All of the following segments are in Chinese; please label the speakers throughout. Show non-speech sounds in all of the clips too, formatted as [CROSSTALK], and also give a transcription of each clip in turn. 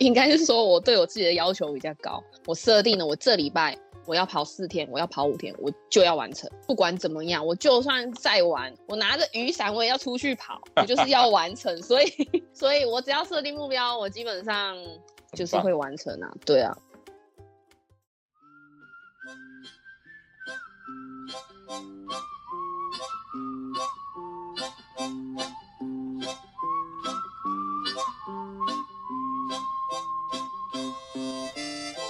Speaker 1: 应该是说我对我自己的要求比较高，我设定了我这礼拜我要跑四天，我要跑五天，我就要完成，不管怎么样，我就算再晚，我拿着雨伞我也要出去跑，我就是要完成。所以，所以我只要设定目标，我基本上就是会完成啊。对啊。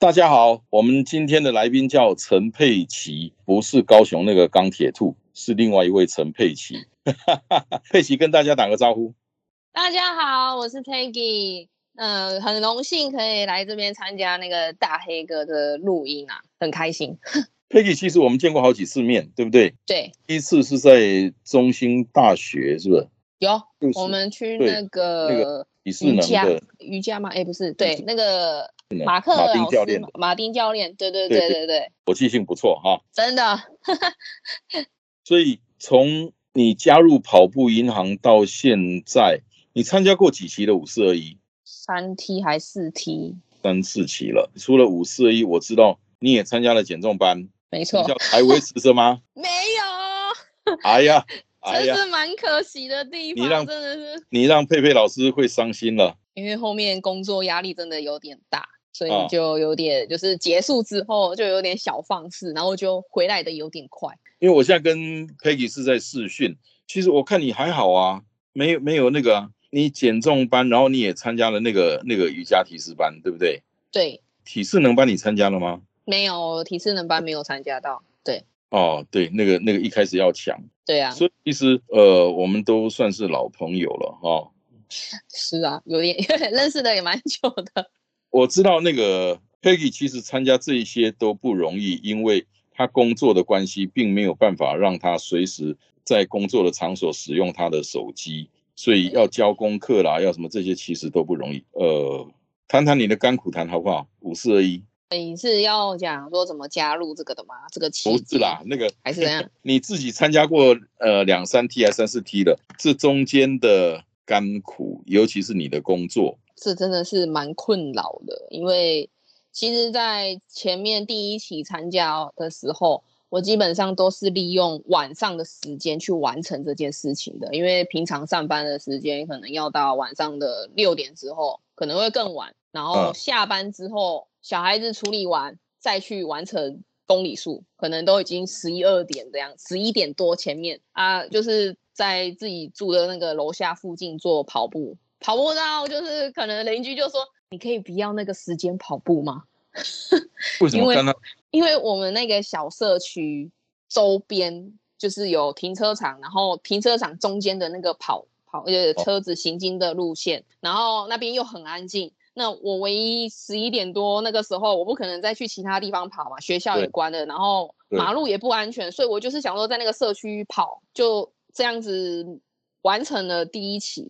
Speaker 2: 大家好，我们今天的来宾叫陈佩琪，不是高雄那个钢铁兔，是另外一位陈佩琪。[LAUGHS] 佩琪跟大家打个招呼。
Speaker 1: 大家好，我是 Peggy，嗯，很荣幸可以来这边参加那个大黑哥的录音啊，很开心。[LAUGHS]
Speaker 2: Peggy，其实我们见过好几次面，对不对？
Speaker 1: 对，
Speaker 2: 第一次是在中兴大学，是不是？
Speaker 1: 有，我们去那个
Speaker 2: 那个李世能的
Speaker 1: 瑜伽吗？哎，不是，对，那个。马克
Speaker 2: 马丁教练，
Speaker 1: 马丁教练，对对对对对，
Speaker 2: 我记性不错哈，
Speaker 1: 真的。[LAUGHS]
Speaker 2: 所以从你加入跑步银行到现在，你参加过几期的五四二一？
Speaker 1: 三梯还四梯？
Speaker 2: 三四期了。除了五四二一，我知道你也参加了减重班，
Speaker 1: 没错。
Speaker 2: 还维持着吗？[LAUGHS]
Speaker 1: 没有。[LAUGHS]
Speaker 2: 哎呀，
Speaker 1: 这是蛮可惜的地方。
Speaker 2: 你让
Speaker 1: 真的是
Speaker 2: 你让佩佩老师会伤心了，
Speaker 1: 因为后面工作压力真的有点大。所以就有点，就是结束之后就有点小放肆，然后就回来的有点快。
Speaker 2: 因为我现在跟 Peggy 是在试训，其实我看你还好啊，没有没有那个啊你减重班，然后你也参加了那个那个瑜伽体式班，对不对？
Speaker 1: 对。
Speaker 2: 体适能班你参加了吗？
Speaker 1: 没有，体适能班没有参加到。对。
Speaker 2: 哦，对，那个那个一开始要抢。
Speaker 1: 对啊。
Speaker 2: 所以其实呃，我们都算是老朋友了哈。[LAUGHS]
Speaker 1: 是啊，有点 [LAUGHS] 认识的也蛮久的。
Speaker 2: 我知道那个 Peggy 其实参加这一些都不容易，因为他工作的关系，并没有办法让他随时在工作的场所使用他的手机，所以要交功课啦，要什么这些其实都不容易。呃，谈谈你的甘苦谈好不好？五四二一，
Speaker 1: 你是要讲说怎么加入这个的吗？这个
Speaker 2: 不是啦，那个
Speaker 1: 还是怎样？[LAUGHS]
Speaker 2: 你自己参加过呃两三 T 还三四 T 的，这中间的甘苦，尤其是你的工作。
Speaker 1: 这真的是蛮困扰的，因为其实，在前面第一期参加的时候，我基本上都是利用晚上的时间去完成这件事情的，因为平常上班的时间可能要到晚上的六点之后，可能会更晚，然后下班之后，小孩子处理完再去完成公里数，可能都已经十一二点这样，十一点多前面。啊，就是在自己住的那个楼下附近做跑步。跑步到就是可能邻居就说：“你可以不要那个时间跑步吗？” [LAUGHS]
Speaker 2: 为什么？
Speaker 1: 因为我们那个小社区周边就是有停车场，然后停车场中间的那个跑跑呃车子行经的路线，然后那边又很安静。那我唯一十一点多那个时候，我不可能再去其他地方跑嘛，学校也关了，然后马路也不安全，所以我就是想说在那个社区跑，就这样子完成了第一期。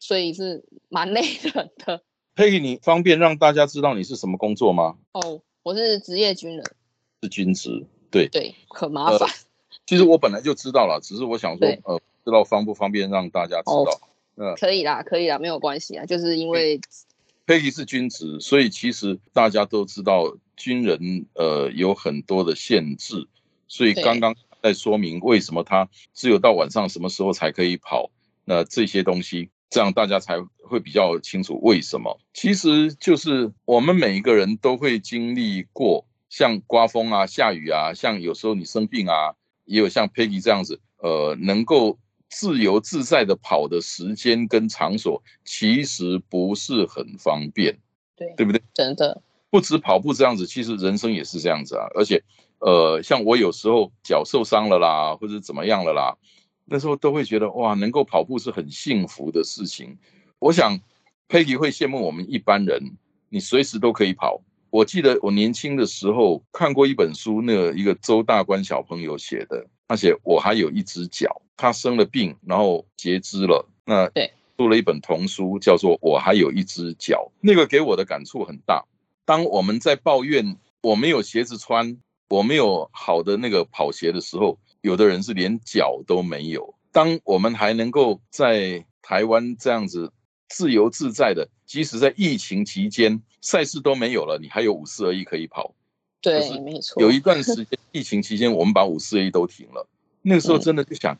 Speaker 1: 所以是蛮累人的。
Speaker 2: 佩奇你方便让大家知道你是什么工作吗？
Speaker 1: 哦，我是职业军人，
Speaker 2: 是军职，对
Speaker 1: 对，很麻烦。
Speaker 2: 其实我本来就知道了，只是我想说，呃，知道方不方便让大家知道？
Speaker 1: 嗯，可以啦，可以啦，没有关系啊，就是因为
Speaker 2: 佩奇是军职，所以其实大家都知道军人呃有很多的限制，所以刚刚在说明为什么他只有到晚上什么时候才可以跑，那这些东西。这样大家才会比较清楚为什么。其实就是我们每一个人都会经历过，像刮风啊、下雨啊，像有时候你生病啊，也有像 Peggy 这样子，呃，能够自由自在的跑的时间跟场所，其实不是很方便，
Speaker 1: 对
Speaker 2: 对不对？
Speaker 1: 真的，
Speaker 2: 不止跑步这样子，其实人生也是这样子啊。而且，呃，像我有时候脚受伤了啦，或者怎么样了啦。那时候都会觉得哇，能够跑步是很幸福的事情。我想，佩奇会羡慕我们一般人，你随时都可以跑，我记得我年轻的时候看过一本书，那个一个周大官小朋友写的，他写我还有一只脚，他生了病，然后截肢了，那
Speaker 1: 对，
Speaker 2: 出了一本童书，叫做《我还有一只脚》，那个给我的感触很大。当我们在抱怨我没有鞋子穿，我没有好的那个跑鞋的时候，有的人是连脚都没有。当我们还能够在台湾这样子自由自在的，即使在疫情期间赛事都没有了，你还有五四二一可以跑。
Speaker 1: 对，没错。
Speaker 2: 有一段时间疫情期间，我们把五四二一都停了。那个时候真的就想，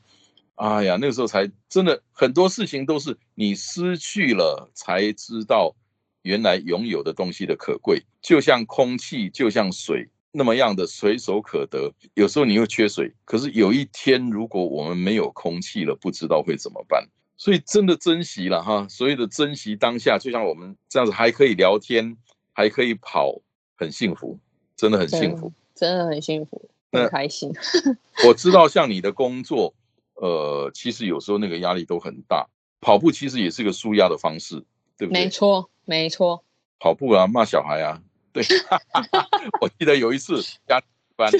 Speaker 2: 哎呀，那个时候才真的很多事情都是你失去了才知道原来拥有的东西的可贵，就像空气，就像水。那么样的随手可得，有时候你又缺水，可是有一天如果我们没有空气了，不知道会怎么办。所以真的珍惜了哈，所谓的珍惜当下，就像我们这样子还可以聊天，还可以跑，很幸福，真的很幸福，
Speaker 1: 真的很幸福，很开心。
Speaker 2: 我知道像你的工作，呃，其实有时候那个压力都很大，跑步其实也是个舒压的方式，对不对？
Speaker 1: 没错，没错。
Speaker 2: 跑步啊，骂小孩啊。对，[LAUGHS] 我记得有一次加班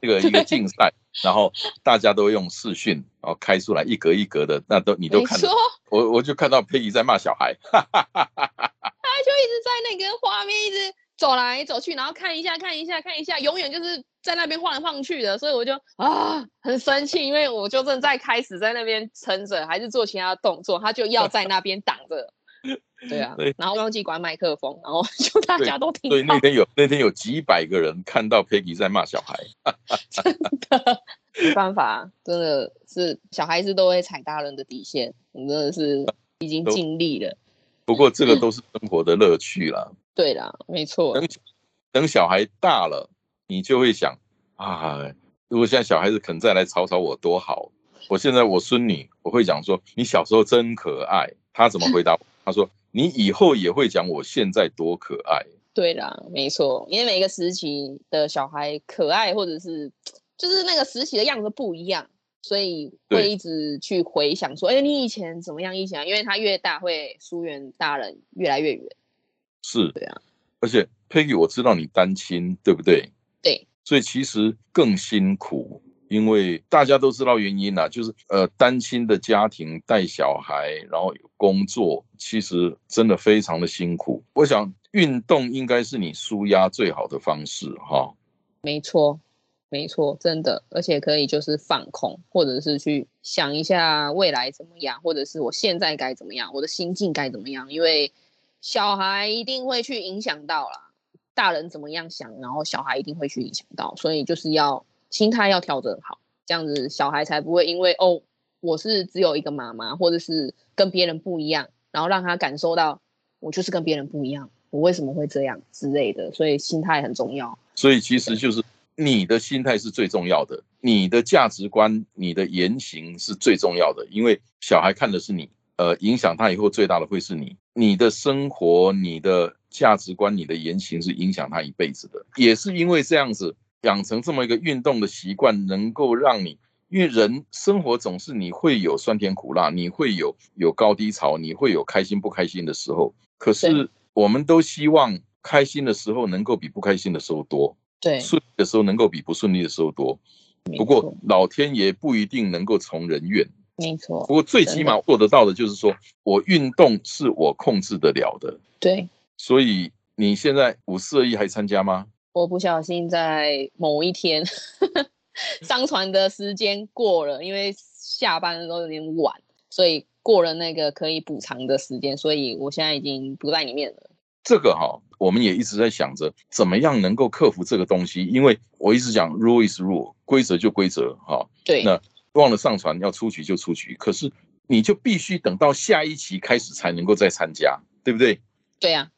Speaker 2: 这个一个竞赛，然后大家都用视讯，然后开出来一格一格的，那都你都看到，我我就看到佩仪在骂小孩，[LAUGHS] 他
Speaker 1: 就一直在那个画面一直走来走去，然后看一下看一下看一下，永远就是在那边晃来晃去的，所以我就啊很生气，因为我就正在开始在那边撑着，还是做其他动作，他就要在那边挡着。[LAUGHS] 对啊，然后忘记关麦克风，然后 [LAUGHS] 就大家都听。
Speaker 2: 对，那天有那天有几百个人看到 Peggy 在骂小孩，[LAUGHS]
Speaker 1: 真的没办法，真的是小孩子都会踩大人的底线，我真的是已经尽力了。
Speaker 2: 不过这个都是生活的乐趣啦。
Speaker 1: 对啦，没错。
Speaker 2: 等等小孩大了，你就会想啊，如果现在小孩子肯再来吵吵我多好。我现在我孙女，我会讲说你小时候真可爱。她怎么回答？她说：“你以后也会讲我现在多可爱。”
Speaker 1: 对啦，没错，因为每个时期的小孩可爱，或者是就是那个时期的样子不一样，所以会一直去回想说：“哎，你以前怎么样？以前？”因为他越大，会疏远大人越来越远。
Speaker 2: 是，
Speaker 1: 对啊。
Speaker 2: 而且 Peggy，我知道你单亲，对不对？
Speaker 1: 对。
Speaker 2: 所以其实更辛苦。因为大家都知道原因啦，就是呃单亲的家庭带小孩，然后有工作，其实真的非常的辛苦。我想运动应该是你舒压最好的方式哈。
Speaker 1: 没错，没错，真的，而且可以就是放空，或者是去想一下未来怎么样，或者是我现在该怎么样，我的心境该怎么样。因为小孩一定会去影响到啦，大人怎么样想，然后小孩一定会去影响到，所以就是要。心态要调整好，这样子小孩才不会因为哦，我是只有一个妈妈，或者是跟别人不一样，然后让他感受到我就是跟别人不一样，我为什么会这样之类的。所以心态很重要。
Speaker 2: 所以其实就是你的心态是最重要的，你的价值观、你的言行是最重要的，因为小孩看的是你，呃，影响他以后最大的会是你，你的生活、你的价值观、你的言行是影响他一辈子的。也是因为这样子。养成这么一个运动的习惯，能够让你，因为人生活总是你会有酸甜苦辣，你会有有高低潮，你会有开心不开心的时候。可是我们都希望开心的时候能够比不开心的时候多，
Speaker 1: 对，
Speaker 2: 顺利的时候能够比不顺利的时候多。不过老天爷不一定能够从人愿，
Speaker 1: 没错。
Speaker 2: 不过最起码做得到的就是说我运动是我控制得了的，
Speaker 1: 对。
Speaker 2: 所以你现在五四二一还参加吗？
Speaker 1: 我不小心在某一天上传的时间过了，因为下班的时候有点晚，所以过了那个可以补偿的时间，所以我现在已经不在里面了。
Speaker 2: 这个哈，我们也一直在想着怎么样能够克服这个东西，因为我一直讲 rule is rule，规则就规则哈。
Speaker 1: 对。
Speaker 2: 那忘了上传要出局就出局，可是你就必须等到下一期开始才能够再参加，对不对？
Speaker 1: 对呀。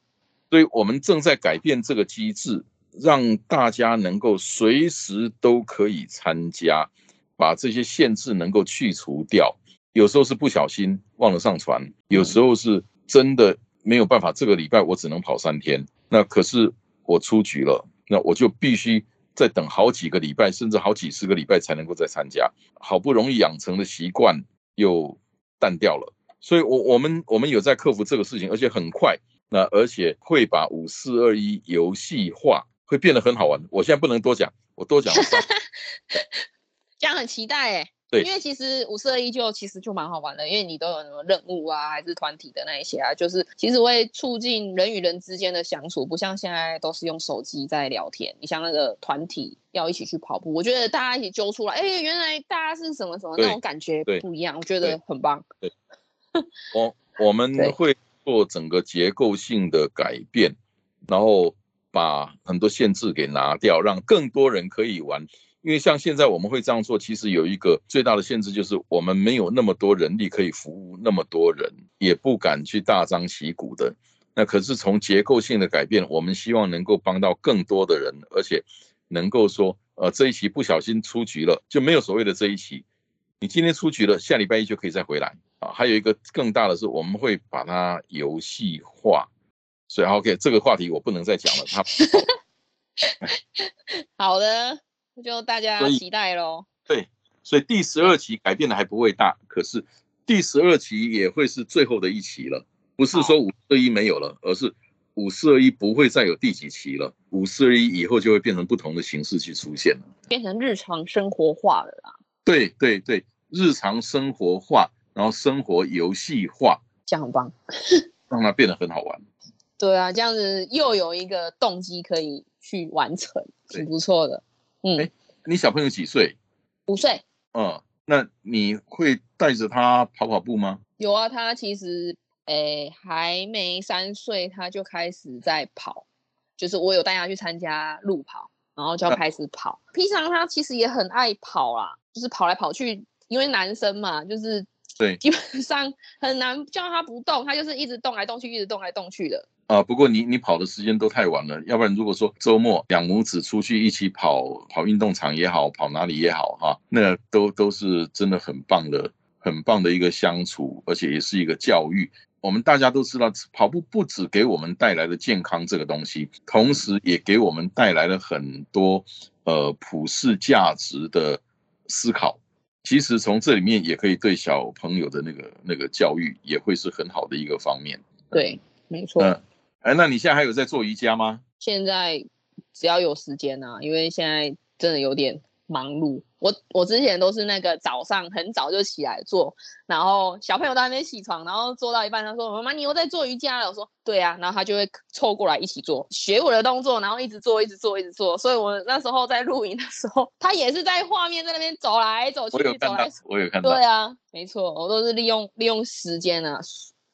Speaker 2: 所以我们正在改变这个机制。让大家能够随时都可以参加，把这些限制能够去除掉。有时候是不小心忘了上传，有时候是真的没有办法。这个礼拜我只能跑三天，那可是我出局了，那我就必须再等好几个礼拜，甚至好几十个礼拜才能够再参加。好不容易养成的习惯又淡掉了，所以我我们我们有在克服这个事情，而且很快。那而且会把五四二一游戏化，会变得很好玩。我现在不能多讲，我多讲。[LAUGHS]
Speaker 1: 这样很期待哎。
Speaker 2: 对，
Speaker 1: 因为其实五四二一就其实就蛮好玩的，因为你都有什么任务啊，还是团体的那一些啊，就是其实会促进人与人之间的相处，不像现在都是用手机在聊天。你像那个团体要一起去跑步，我觉得大家一起揪出来，哎，原来大家是什么什么那种感觉不一样，我觉得很棒。
Speaker 2: 对，我我们 [LAUGHS] 会做整个结构性的改变，然后把很多限制给拿掉，让更多人可以玩。因为像现在我们会这样做，其实有一个最大的限制，就是我们没有那么多人力可以服务那么多人，也不敢去大张旗鼓的。那可是从结构性的改变，我们希望能够帮到更多的人，而且能够说，呃，这一期不小心出局了，就没有所谓的这一期。你今天出局了，下礼拜一就可以再回来啊。还有一个更大的是，我们会把它游戏化。所以 OK，这个话题我不能再讲了。他 [LAUGHS]
Speaker 1: 好的。就大家期待喽。
Speaker 2: 对，所以第十二期改变的还不会大，可是第十二期也会是最后的一期了。不是说五四一没有了，而是五四二一不会再有第几期了。五四二一以后就会变成不同的形式去出现了，
Speaker 1: 变成日常生活化了啦。
Speaker 2: 对对对，日常生活化，然后生活游戏化，
Speaker 1: 这样很棒，
Speaker 2: 让它变得很好玩。
Speaker 1: 对啊，这样子又有一个动机可以去完成，挺不错的。
Speaker 2: 嗯，你小朋友几岁？
Speaker 1: 五岁。
Speaker 2: 嗯，那你会带着他跑跑步吗？
Speaker 1: 有啊，他其实诶还没三岁，他就开始在跑，就是我有带他去参加路跑，然后就要开始跑。平常他其实也很爱跑啦，就是跑来跑去，因为男生嘛，就是
Speaker 2: 对，
Speaker 1: 基本上很难叫他不动，他就是一直动来动去，一直动来动去的。
Speaker 2: 啊，不过你你跑的时间都太晚了，要不然如果说周末两母子出去一起跑跑运动场也好，跑哪里也好哈，那都都是真的很棒的，很棒的一个相处，而且也是一个教育。我们大家都知道，跑步不止给我们带来了健康这个东西，同时也给我们带来了很多呃普世价值的思考。其实从这里面也可以对小朋友的那个那个教育也会是很好的一个方面。
Speaker 1: 对，没错。
Speaker 2: 哎，那你现在还有在做瑜伽吗？
Speaker 1: 现在只要有时间啊，因为现在真的有点忙碌。我我之前都是那个早上很早就起来做，然后小朋友都还没起床，然后做到一半，他说：“妈妈，你又在做瑜伽了。”我说：“对啊。”然后他就会凑过来一起做，学我的动作，然后一直做，一直做，一直做。所以我那时候在录影的时候，他也是在画面在那边走来走去，走来。
Speaker 2: 我有看到。
Speaker 1: 对啊，没错，我都是利用利用时间啊，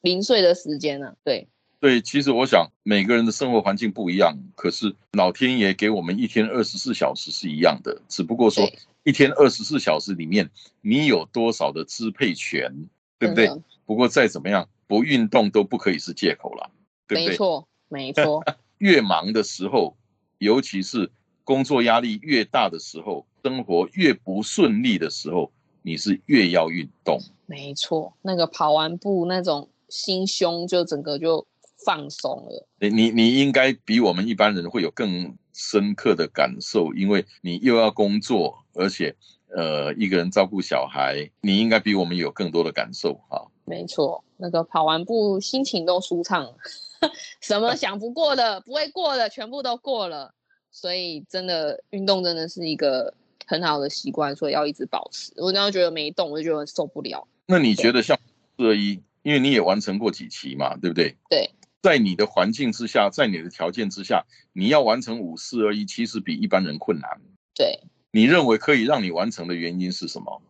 Speaker 1: 零碎的时间啊，对。
Speaker 2: 对，其实我想每个人的生活环境不一样，可是老天爷给我们一天二十四小时是一样的，只不过说一天二十四小时里面你有多少的支配权，对不对？不过再怎么样，不运动都不可以是借口了，对不对？
Speaker 1: 没错，没错。[LAUGHS]
Speaker 2: 越忙的时候，尤其是工作压力越大的时候，生活越不顺利的时候，你是越要运动。
Speaker 1: 没错，那个跑完步那种心胸就整个就。放松了，
Speaker 2: 你你你应该比我们一般人会有更深刻的感受，因为你又要工作，而且呃一个人照顾小孩，你应该比我们有更多的感受哈。
Speaker 1: 没错，那个跑完步心情都舒畅，[LAUGHS] 什么想不过的、不会过的，全部都过了。所以真的运动真的是一个很好的习惯，所以要一直保持。我然后觉得没动，我就觉得受不了。
Speaker 2: 那你觉得像四二一，因为你也完成过几期嘛，对不对？
Speaker 1: 对。
Speaker 2: 在你的环境之下，在你的条件之下，你要完成五四二一，其实比一般人困难。
Speaker 1: 对，
Speaker 2: 你认为可以让你完成的原因是什么？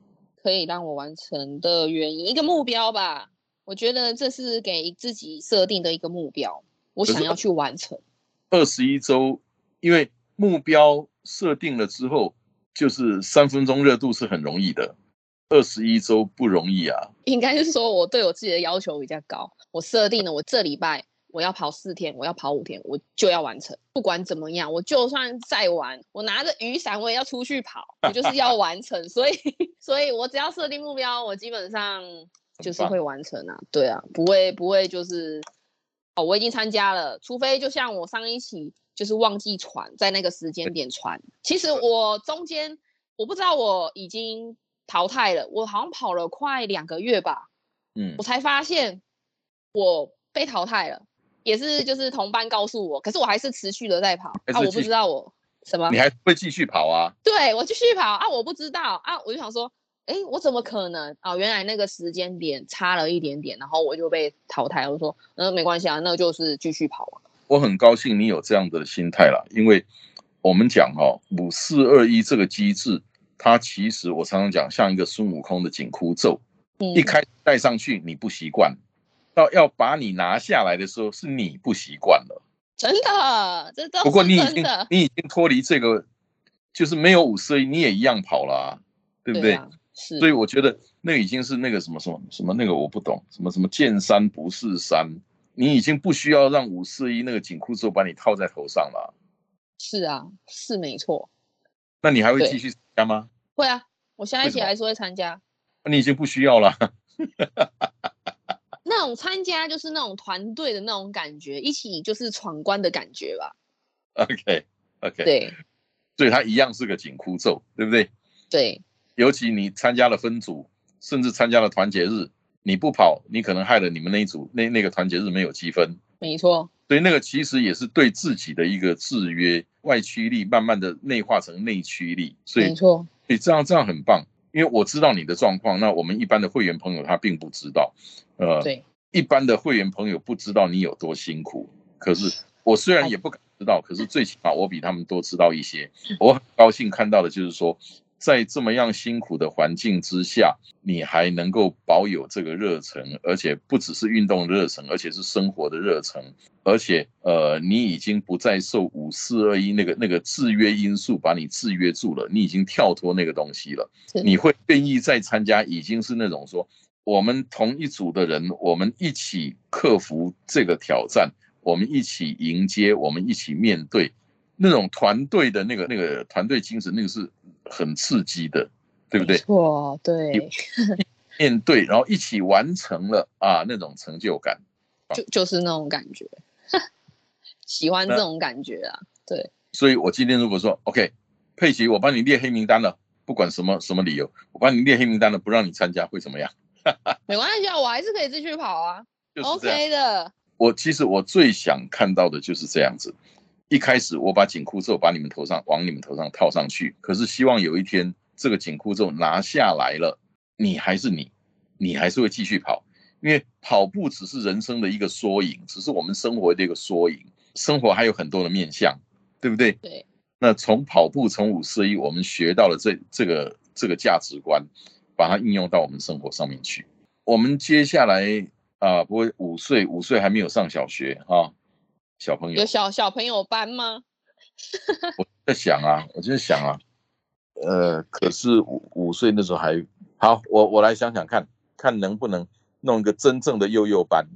Speaker 1: 可以让我完成的原因，一个目标吧。我觉得这是给自己设定的一个目标，我想要去完成。
Speaker 2: 二十一周，因为目标设定了之后，就是三分钟热度是很容易的。二十一周不容易啊。
Speaker 1: 应该是说我对我自己的要求比较高，我设定了我这礼拜。我要跑四天，我要跑五天，我就要完成。不管怎么样，我就算再玩，我拿着雨伞，我也要出去跑。我就是要完成，所以，所以我只要设定目标，我基本上就是会完成啊。对啊，不会，不会，就是哦，我已经参加了，除非就像我上一期就是忘记传，在那个时间点传。其实我中间我不知道我已经淘汰了，我好像跑了快两个月吧，嗯，我才发现我被淘汰了。也是就是同班告诉我，可是我还是持续的在跑啊，我不知道我什么，
Speaker 2: 你还会继续跑啊？
Speaker 1: 对我继续跑啊，我不知道啊，我就想说，哎，我怎么可能啊？原来那个时间点差了一点点，然后我就被淘汰。我说，嗯，没关系啊，那就是继续跑啊。
Speaker 2: 我很高兴你有这样的心态了，因为我们讲哦，五四二一这个机制，它其实我常常讲像一个孙悟空的紧箍咒，一开戴上去你不习惯。到要把你拿下来的时候，是你不习惯了。
Speaker 1: 真的，这都
Speaker 2: 不过你已经你已经脱离这个，就是没有五四一，你也一样跑了，对不对？
Speaker 1: 是。
Speaker 2: 所以我觉得那已经是那个什么什么什么那个我不懂，什么什么见山不是山，你已经不需要让五四一那个紧箍咒把你套在头上了。
Speaker 1: 是啊，是没错。
Speaker 2: 那你还会继续参加吗？
Speaker 1: 会啊，我下一期还是会参加。
Speaker 2: 你已经不需要了。[LAUGHS]
Speaker 1: 那种参加就是那种团队的那种感觉，一起就是闯关的感觉吧。
Speaker 2: OK，OK，
Speaker 1: 对，
Speaker 2: 所以它一样是个紧箍咒，对不对？
Speaker 1: 对，
Speaker 2: 尤其你参加了分组，甚至参加了团结日，你不跑，你可能害了你们那一组那那个团结日没有积分。
Speaker 1: 没错，
Speaker 2: 所以那个其实也是对自己的一个制约，外驱力慢慢的内化成内驱力。所以
Speaker 1: 没错，
Speaker 2: 所以这样这样很棒。因为我知道你的状况，那我们一般的会员朋友他并不知道，
Speaker 1: 呃，对，
Speaker 2: 一般的会员朋友不知道你有多辛苦。可是我虽然也不敢知道，可是最起码我比他们多知道一些。我很高兴看到的就是说。在这么样辛苦的环境之下，你还能够保有这个热忱，而且不只是运动热忱，而且是生活的热忱，而且呃，你已经不再受五四二一那个那个制约因素把你制约住了，你已经跳脱那个东西了。你会愿意再参加，已经是那种说，我们同一组的人，我们一起克服这个挑战，我们一起迎接，我们一起面对。那种团队的那个那个团队精神，那个是很刺激的，对不对？
Speaker 1: 错，对。[LAUGHS]
Speaker 2: 面对，然后一起完成了啊，那种成就感，
Speaker 1: 就就是那种感觉，[LAUGHS] 喜欢这种感觉啊，对。
Speaker 2: 所以我今天如果说 OK，佩奇，我帮你列黑名单了，不管什么什么理由，我帮你列黑名单了，不让你参加会怎么样？[LAUGHS]
Speaker 1: 没关系啊，我还是可以继续跑啊，OK 的。
Speaker 2: 我其实我最想看到的就是这样子。一开始我把紧箍咒把你们头上往你们头上套上去，可是希望有一天这个紧箍咒拿下来了，你还是你，你还是会继续跑，因为跑步只是人生的一个缩影，只是我们生活的一个缩影，生活还有很多的面向，对不对？
Speaker 1: 对。
Speaker 2: 那从跑步从五四一，我们学到了这这个这个价值观，把它应用到我们生活上面去。我们接下来啊，不会五岁五岁还没有上小学啊。小朋友
Speaker 1: 有小小朋友班吗？
Speaker 2: 我在想啊，我就想啊，呃，可是五五岁那时候还好，我我来想想看看能不能弄一个真正的幼幼班，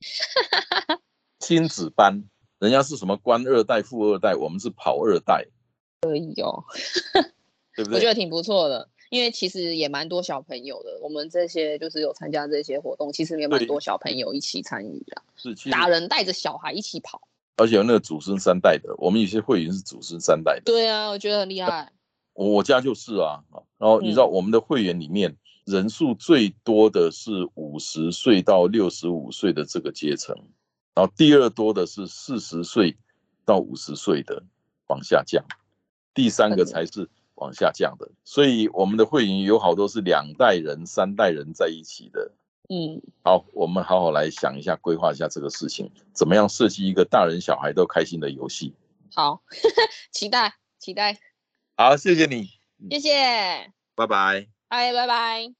Speaker 2: [LAUGHS] 亲子班，人家是什么官二代、富二代，我们是跑二代，
Speaker 1: 可以哦，
Speaker 2: 对不对？
Speaker 1: 我觉得挺不错的。因为其实也蛮多小朋友的，我们这些就是有参加这些活动，其实也蛮多小朋友一起参与的。
Speaker 2: 是，
Speaker 1: 大人带着小孩一起跑，
Speaker 2: 而且有那个祖孙三代的，我们有些会员是祖孙三代的。
Speaker 1: 对啊，我觉得很厉害。
Speaker 2: 我我家就是啊，然后你知道我们的会员里面人数最多的是五十岁到六十五岁的这个阶层，然后第二多的是四十岁到五十岁的往下降，第三个才是。往下降的，所以我们的会员有好多是两代人、三代人在一起的。
Speaker 1: 嗯，
Speaker 2: 好，我们好好来想一下，规划一下这个事情，怎么样设计一个大人小孩都开心的游戏？
Speaker 1: 好，[LAUGHS] 期待，期待。
Speaker 2: 好，谢谢你，
Speaker 1: 谢谢，
Speaker 2: 拜拜，
Speaker 1: 哎拜拜。